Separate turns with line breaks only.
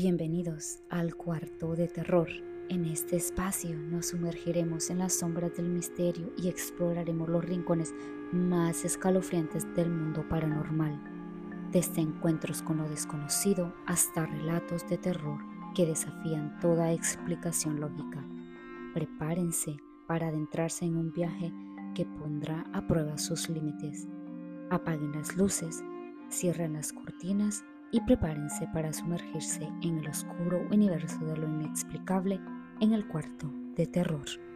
Bienvenidos al cuarto de terror. En este espacio nos sumergiremos en las sombras del misterio y exploraremos los rincones más escalofriantes del mundo paranormal, desde encuentros con lo desconocido hasta relatos de terror que desafían toda explicación lógica. Prepárense para adentrarse en un viaje que pondrá a prueba sus límites. Apaguen las luces, cierren las cortinas y prepárense para sumergirse en el oscuro universo de lo inexplicable en el cuarto de terror.